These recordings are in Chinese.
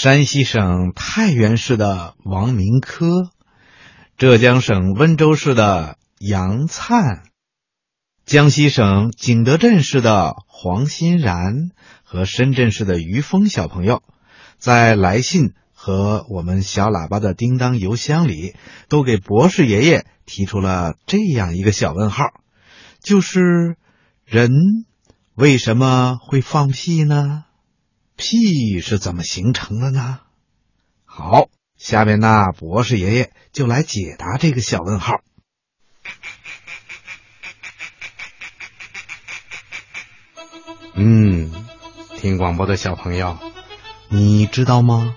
山西省太原市的王明科，浙江省温州市的杨灿，江西省景德镇市的黄欣然和深圳市的于峰小朋友，在来信和我们小喇叭的叮当邮箱里，都给博士爷爷提出了这样一个小问号，就是人为什么会放屁呢？屁是怎么形成的呢？好，下面呢，博士爷爷就来解答这个小问号。嗯，听广播的小朋友，你知道吗？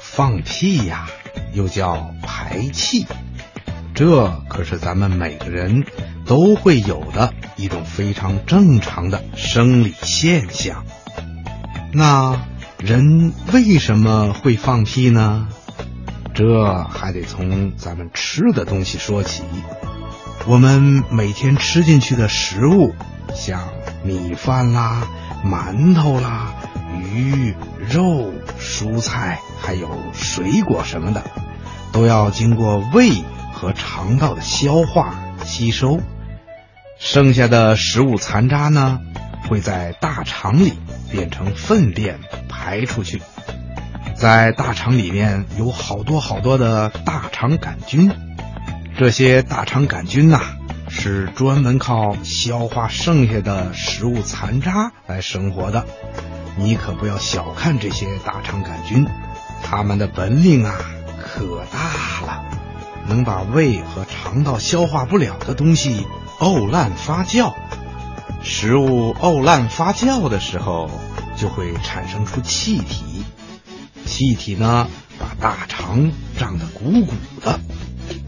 放屁呀，又叫排气，这可是咱们每个人都会有的一种非常正常的生理现象。那人为什么会放屁呢？这还得从咱们吃的东西说起。我们每天吃进去的食物，像米饭啦、馒头啦、鱼肉、蔬菜，还有水果什么的，都要经过胃和肠道的消化吸收。剩下的食物残渣呢，会在大肠里。变成粪便排出去，在大肠里面有好多好多的大肠杆菌，这些大肠杆菌呐，是专门靠消化剩下的食物残渣来生活的。你可不要小看这些大肠杆菌，它们的本领啊可大了，能把胃和肠道消化不了的东西沤烂发酵。食物沤烂发酵的时候，就会产生出气体，气体呢把大肠胀得鼓鼓的，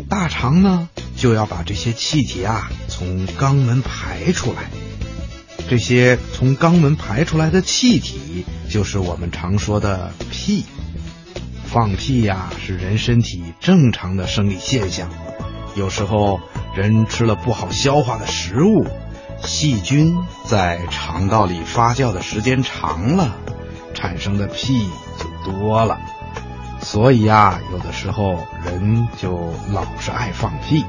大肠呢就要把这些气体啊从肛门排出来，这些从肛门排出来的气体就是我们常说的屁。放屁呀是人身体正常的生理现象，有时候人吃了不好消化的食物。细菌在肠道里发酵的时间长了，产生的屁就多了。所以啊，有的时候人就老是爱放屁。